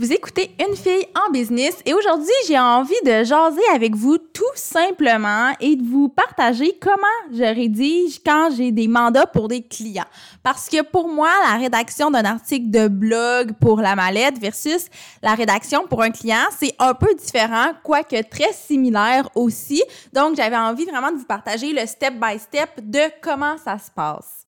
Vous écoutez Une fille en business et aujourd'hui, j'ai envie de jaser avec vous tout simplement et de vous partager comment je rédige quand j'ai des mandats pour des clients. Parce que pour moi, la rédaction d'un article de blog pour la mallette versus la rédaction pour un client, c'est un peu différent, quoique très similaire aussi. Donc, j'avais envie vraiment de vous partager le step by step de comment ça se passe.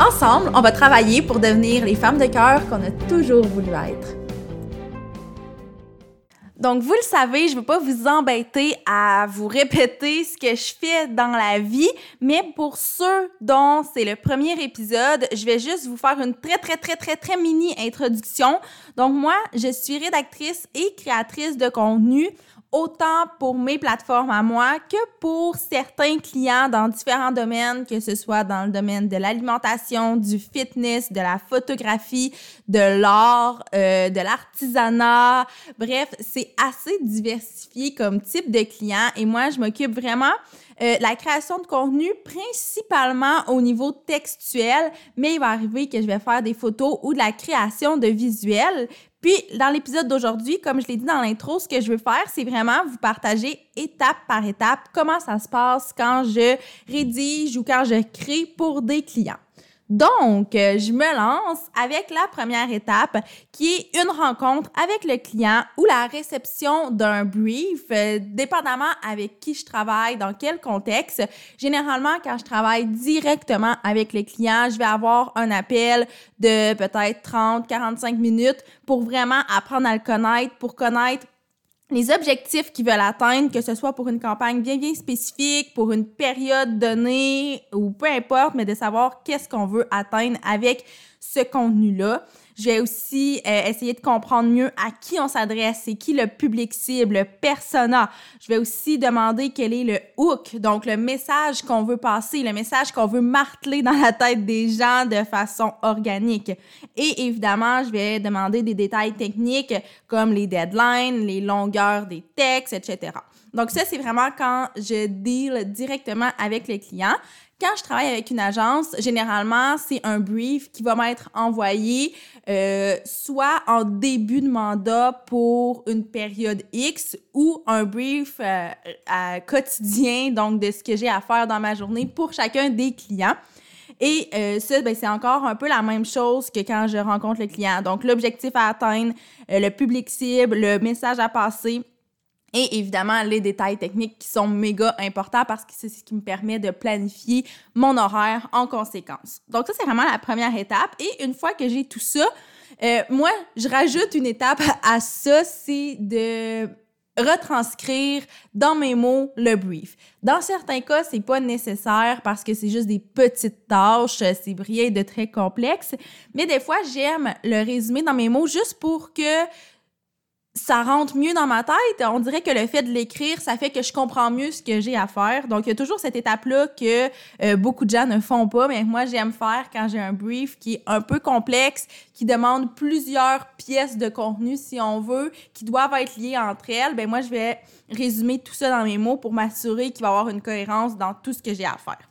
Ensemble, on va travailler pour devenir les femmes de cœur qu'on a toujours voulu être. Donc, vous le savez, je ne veux pas vous embêter à vous répéter ce que je fais dans la vie, mais pour ceux dont c'est le premier épisode, je vais juste vous faire une très, très, très, très, très mini introduction. Donc, moi, je suis rédactrice et créatrice de contenu autant pour mes plateformes à moi que pour certains clients dans différents domaines, que ce soit dans le domaine de l'alimentation, du fitness, de la photographie, de l'art, euh, de l'artisanat. Bref, c'est assez diversifié comme type de client et moi, je m'occupe vraiment euh, la création de contenu principalement au niveau textuel, mais il va arriver que je vais faire des photos ou de la création de visuels. Puis, dans l'épisode d'aujourd'hui, comme je l'ai dit dans l'intro, ce que je veux faire, c'est vraiment vous partager étape par étape comment ça se passe quand je rédige ou quand je crée pour des clients. Donc, euh, je me lance avec la première étape qui est une rencontre avec le client ou la réception d'un brief, euh, dépendamment avec qui je travaille, dans quel contexte. Généralement, quand je travaille directement avec le client, je vais avoir un appel de peut-être 30, 45 minutes pour vraiment apprendre à le connaître, pour connaître les objectifs qu'ils veulent atteindre, que ce soit pour une campagne bien, bien spécifique, pour une période donnée ou peu importe, mais de savoir qu'est-ce qu'on veut atteindre avec ce contenu-là. Je vais aussi euh, essayer de comprendre mieux à qui on s'adresse, c'est qui le public cible, le persona. Je vais aussi demander quel est le hook, donc le message qu'on veut passer, le message qu'on veut marteler dans la tête des gens de façon organique. Et évidemment, je vais demander des détails techniques comme les deadlines, les longueurs des textes, etc. Donc ça, c'est vraiment quand je deal directement avec les clients. Quand je travaille avec une agence, généralement, c'est un brief qui va m'être envoyé euh, soit en début de mandat pour une période X ou un brief euh, à quotidien, donc de ce que j'ai à faire dans ma journée pour chacun des clients. Et euh, ça, ben, c'est encore un peu la même chose que quand je rencontre le client. Donc, l'objectif à atteindre, le public cible, le message à passer, et évidemment, les détails techniques qui sont méga importants parce que c'est ce qui me permet de planifier mon horaire en conséquence. Donc ça, c'est vraiment la première étape. Et une fois que j'ai tout ça, euh, moi, je rajoute une étape à ça, c'est de retranscrire dans mes mots le brief. Dans certains cas, c'est pas nécessaire parce que c'est juste des petites tâches, c'est rien de très complexe, mais des fois, j'aime le résumer dans mes mots juste pour que ça rentre mieux dans ma tête. On dirait que le fait de l'écrire, ça fait que je comprends mieux ce que j'ai à faire. Donc, il y a toujours cette étape-là que euh, beaucoup de gens ne font pas, mais moi, j'aime faire quand j'ai un brief qui est un peu complexe, qui demande plusieurs pièces de contenu, si on veut, qui doivent être liées entre elles. Ben moi, je vais résumer tout ça dans mes mots pour m'assurer qu'il va y avoir une cohérence dans tout ce que j'ai à faire.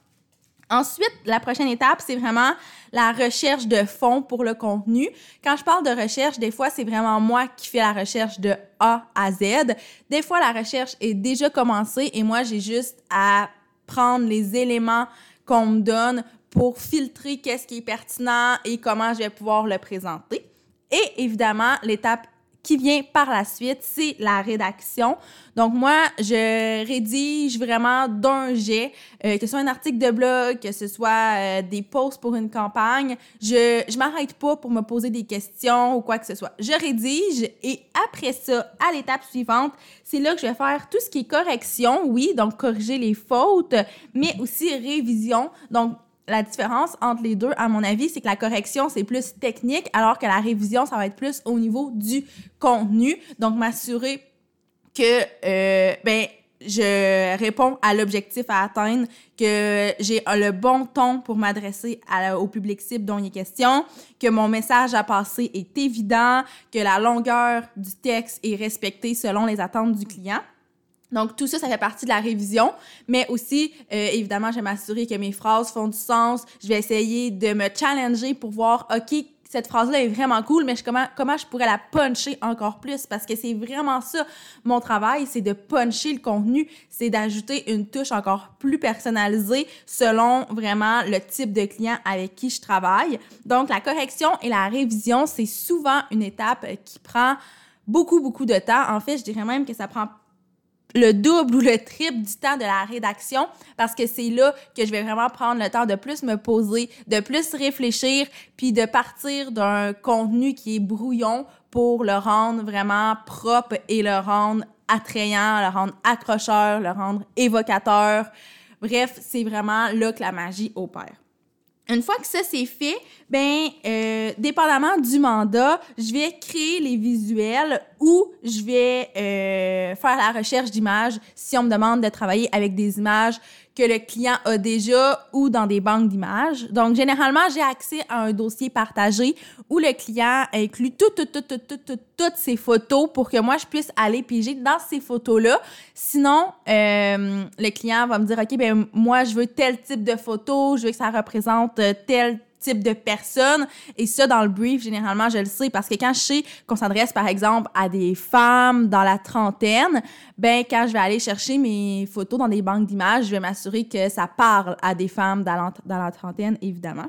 Ensuite, la prochaine étape, c'est vraiment la recherche de fonds pour le contenu. Quand je parle de recherche, des fois, c'est vraiment moi qui fais la recherche de A à Z. Des fois, la recherche est déjà commencée et moi, j'ai juste à prendre les éléments qu'on me donne pour filtrer qu'est-ce qui est pertinent et comment je vais pouvoir le présenter. Et évidemment, l'étape qui vient par la suite, c'est la rédaction. Donc moi, je rédige vraiment d'un jet, euh, que ce soit un article de blog, que ce soit euh, des posts pour une campagne. Je je m'arrête pas pour me poser des questions ou quoi que ce soit. Je rédige et après ça, à l'étape suivante, c'est là que je vais faire tout ce qui est correction, oui, donc corriger les fautes, mais aussi révision. Donc la différence entre les deux, à mon avis, c'est que la correction, c'est plus technique, alors que la révision, ça va être plus au niveau du contenu. Donc, m'assurer que, euh, ben, je réponds à l'objectif à atteindre, que j'ai le bon ton pour m'adresser au public cible dont il est question, que mon message à passer est évident, que la longueur du texte est respectée selon les attentes du client. Donc, tout ça, ça fait partie de la révision, mais aussi, euh, évidemment, je vais m'assurer que mes phrases font du sens. Je vais essayer de me challenger pour voir, OK, cette phrase-là est vraiment cool, mais je, comment, comment je pourrais la puncher encore plus? Parce que c'est vraiment ça, mon travail, c'est de puncher le contenu, c'est d'ajouter une touche encore plus personnalisée selon vraiment le type de client avec qui je travaille. Donc, la correction et la révision, c'est souvent une étape qui prend beaucoup, beaucoup de temps. En fait, je dirais même que ça prend le double ou le triple du temps de la rédaction parce que c'est là que je vais vraiment prendre le temps de plus me poser, de plus réfléchir, puis de partir d'un contenu qui est brouillon pour le rendre vraiment propre et le rendre attrayant, le rendre accrocheur, le rendre évocateur. Bref, c'est vraiment là que la magie opère. Une fois que ça c'est fait, ben euh, dépendamment du mandat, je vais créer les visuels ou je vais euh, faire la recherche d'images si on me demande de travailler avec des images que le client a déjà ou dans des banques d'images. Donc, généralement, j'ai accès à un dossier partagé où le client inclut toutes, toutes, toutes, toutes, ces photos pour que moi, je puisse aller piger dans ces photos-là. Sinon, euh, le client va me dire, OK, ben moi, je veux tel type de photo, je veux que ça représente tel type de personne. Et ça, dans le brief, généralement, je le sais parce que quand je sais qu'on s'adresse, par exemple, à des femmes dans la trentaine, ben quand je vais aller chercher mes photos dans des banques d'images, je vais m'assurer que ça parle à des femmes dans la trentaine, évidemment.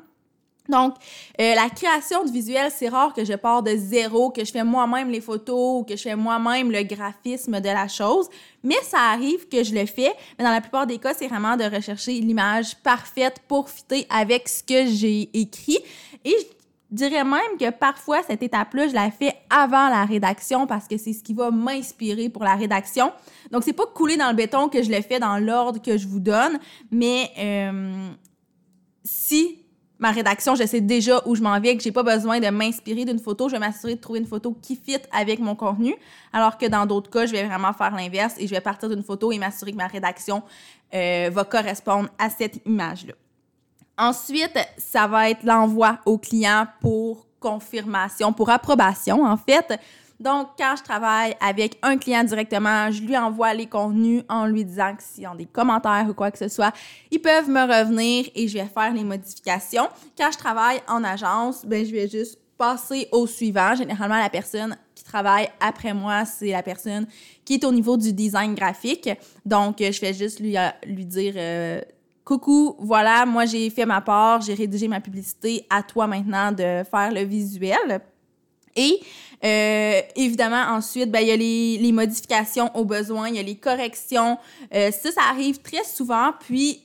Donc, euh, la création de visuels, c'est rare que je pars de zéro, que je fais moi-même les photos ou que je fais moi-même le graphisme de la chose. Mais ça arrive que je le fais. Mais dans la plupart des cas, c'est vraiment de rechercher l'image parfaite pour fitter avec ce que j'ai écrit. Et je dirais même que parfois, cette étape-là, je la fais avant la rédaction parce que c'est ce qui va m'inspirer pour la rédaction. Donc, c'est pas coulé dans le béton que je le fais dans l'ordre que je vous donne, mais euh, si ma rédaction, je sais déjà où je m'en vais, que j'ai pas besoin de m'inspirer d'une photo. Je vais m'assurer de trouver une photo qui fit avec mon contenu. Alors que dans d'autres cas, je vais vraiment faire l'inverse et je vais partir d'une photo et m'assurer que ma rédaction euh, va correspondre à cette image-là. Ensuite, ça va être l'envoi au client pour confirmation, pour approbation, en fait. Donc, quand je travaille avec un client directement, je lui envoie les contenus en lui disant que s'ils ont des commentaires ou quoi que ce soit, ils peuvent me revenir et je vais faire les modifications. Quand je travaille en agence, ben, je vais juste passer au suivant. Généralement, la personne qui travaille après moi, c'est la personne qui est au niveau du design graphique. Donc, je vais juste lui, euh, dire... Euh, Coucou, voilà, moi j'ai fait ma part, j'ai rédigé ma publicité, à toi maintenant de faire le visuel. Et euh, évidemment, ensuite, ben, il y a les, modifications aux besoins, il y a les corrections. Euh, ça, ça arrive très souvent. Puis,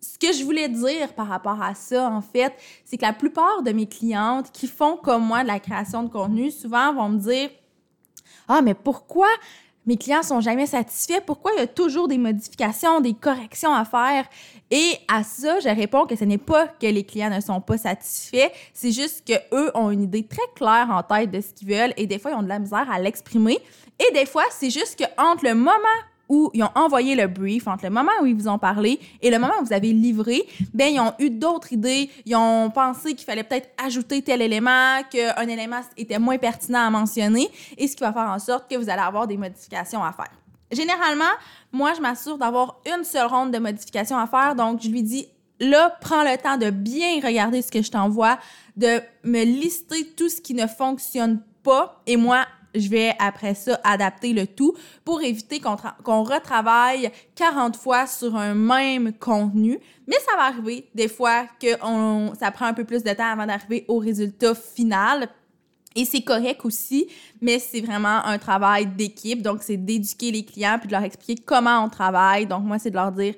ce que je voulais dire par rapport à ça, en fait, c'est que la plupart de mes clientes qui font comme moi de la création de contenu, souvent vont me dire Ah, mais pourquoi mes clients sont jamais satisfaits? Pourquoi il y a toujours des modifications, des corrections à faire? Et à ça, je réponds que ce n'est pas que les clients ne sont pas satisfaits, c'est juste qu'eux ont une idée très claire en tête de ce qu'ils veulent et des fois, ils ont de la misère à l'exprimer. Et des fois, c'est juste qu'entre le moment où ils ont envoyé le brief, entre le moment où ils vous ont parlé et le moment où vous avez livré, ben ils ont eu d'autres idées, ils ont pensé qu'il fallait peut-être ajouter tel élément, qu'un élément était moins pertinent à mentionner, et ce qui va faire en sorte que vous allez avoir des modifications à faire. Généralement, moi, je m'assure d'avoir une seule ronde de modifications à faire. Donc, je lui dis, là, prends le temps de bien regarder ce que je t'envoie, de me lister tout ce qui ne fonctionne pas. Et moi, je vais après ça adapter le tout pour éviter qu'on retravaille 40 fois sur un même contenu. Mais ça va arriver des fois que ça prend un peu plus de temps avant d'arriver au résultat final. Et c'est correct aussi, mais c'est vraiment un travail d'équipe. Donc, c'est d'éduquer les clients puis de leur expliquer comment on travaille. Donc, moi, c'est de leur dire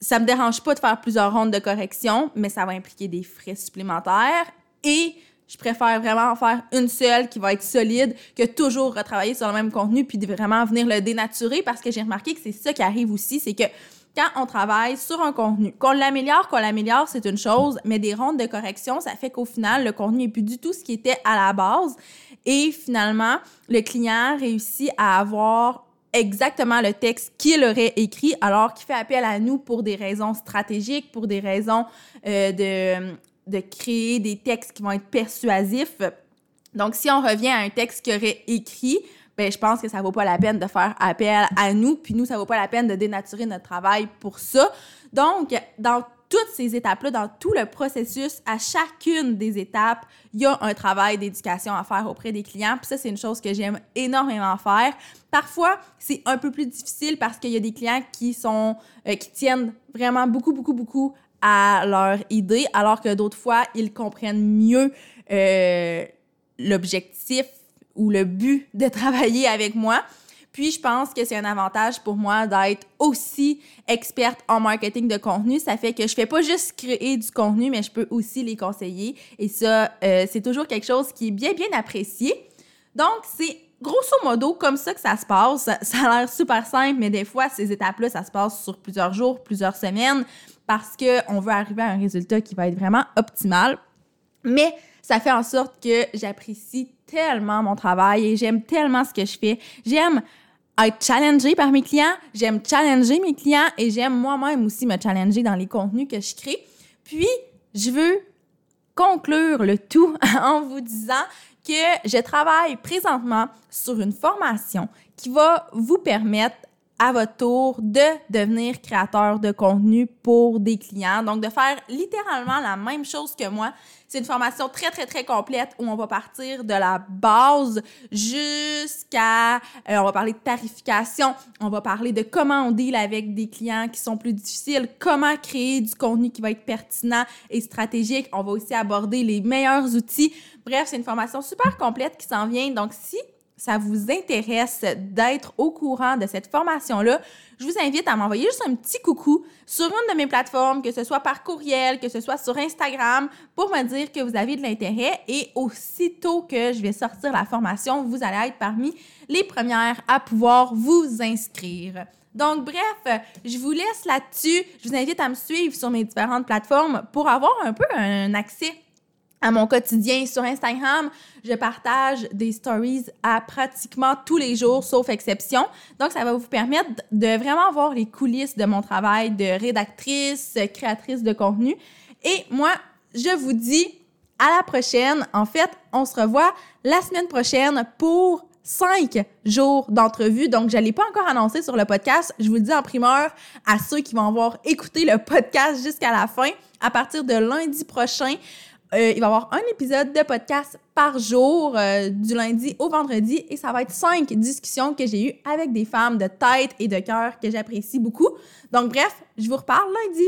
ça me dérange pas de faire plusieurs rondes de correction, mais ça va impliquer des frais supplémentaires. Et je préfère vraiment en faire une seule qui va être solide que toujours retravailler sur le même contenu puis vraiment venir le dénaturer parce que j'ai remarqué que c'est ça qui arrive aussi, c'est que quand on travaille sur un contenu. Qu'on l'améliore, qu'on l'améliore, c'est une chose, mais des rondes de correction, ça fait qu'au final, le contenu n'est plus du tout ce qui était à la base. Et finalement, le client réussit à avoir exactement le texte qu'il aurait écrit alors qu'il fait appel à nous pour des raisons stratégiques, pour des raisons euh, de, de créer des textes qui vont être persuasifs. Donc, si on revient à un texte qu'il aurait écrit, ben, je pense que ça vaut pas la peine de faire appel à nous, puis nous, ça vaut pas la peine de dénaturer notre travail pour ça. Donc, dans toutes ces étapes-là, dans tout le processus, à chacune des étapes, il y a un travail d'éducation à faire auprès des clients. Puis ça, c'est une chose que j'aime énormément faire. Parfois, c'est un peu plus difficile parce qu'il y a des clients qui sont, euh, qui tiennent vraiment beaucoup, beaucoup, beaucoup à leur idée, alors que d'autres fois, ils comprennent mieux euh, l'objectif ou le but de travailler avec moi. Puis, je pense que c'est un avantage pour moi d'être aussi experte en marketing de contenu. Ça fait que je fais pas juste créer du contenu, mais je peux aussi les conseiller. Et ça, euh, c'est toujours quelque chose qui est bien, bien apprécié. Donc, c'est grosso modo comme ça que ça se passe. Ça a l'air super simple, mais des fois, ces étapes-là, ça se passe sur plusieurs jours, plusieurs semaines, parce qu'on veut arriver à un résultat qui va être vraiment optimal. Mais ça fait en sorte que j'apprécie tellement mon travail et j'aime tellement ce que je fais. J'aime être challengée par mes clients, j'aime challenger mes clients et j'aime moi-même aussi me challenger dans les contenus que je crée. Puis, je veux conclure le tout en vous disant je travaille présentement sur une formation qui va vous permettre à votre tour de devenir créateur de contenu pour des clients. Donc, de faire littéralement la même chose que moi. C'est une formation très, très, très complète où on va partir de la base jusqu'à... Euh, on va parler de tarification, on va parler de comment on deal avec des clients qui sont plus difficiles, comment créer du contenu qui va être pertinent et stratégique. On va aussi aborder les meilleurs outils. Bref, c'est une formation super complète qui s'en vient. Donc, si ça vous intéresse d'être au courant de cette formation-là, je vous invite à m'envoyer juste un petit coucou sur une de mes plateformes, que ce soit par courriel, que ce soit sur Instagram, pour me dire que vous avez de l'intérêt. Et aussitôt que je vais sortir la formation, vous allez être parmi les premières à pouvoir vous inscrire. Donc, bref, je vous laisse là-dessus. Je vous invite à me suivre sur mes différentes plateformes pour avoir un peu un accès à mon quotidien sur Instagram, je partage des stories à pratiquement tous les jours, sauf exception. Donc, ça va vous permettre de vraiment voir les coulisses de mon travail de rédactrice, créatrice de contenu. Et moi, je vous dis à la prochaine. En fait, on se revoit la semaine prochaine pour cinq jours d'entrevue. Donc, je ne l'ai pas encore annoncé sur le podcast. Je vous le dis en primeur à ceux qui vont avoir écouté le podcast jusqu'à la fin. À partir de lundi prochain, euh, il va y avoir un épisode de podcast par jour, euh, du lundi au vendredi, et ça va être cinq discussions que j'ai eues avec des femmes de tête et de cœur que j'apprécie beaucoup. Donc, bref, je vous reparle lundi.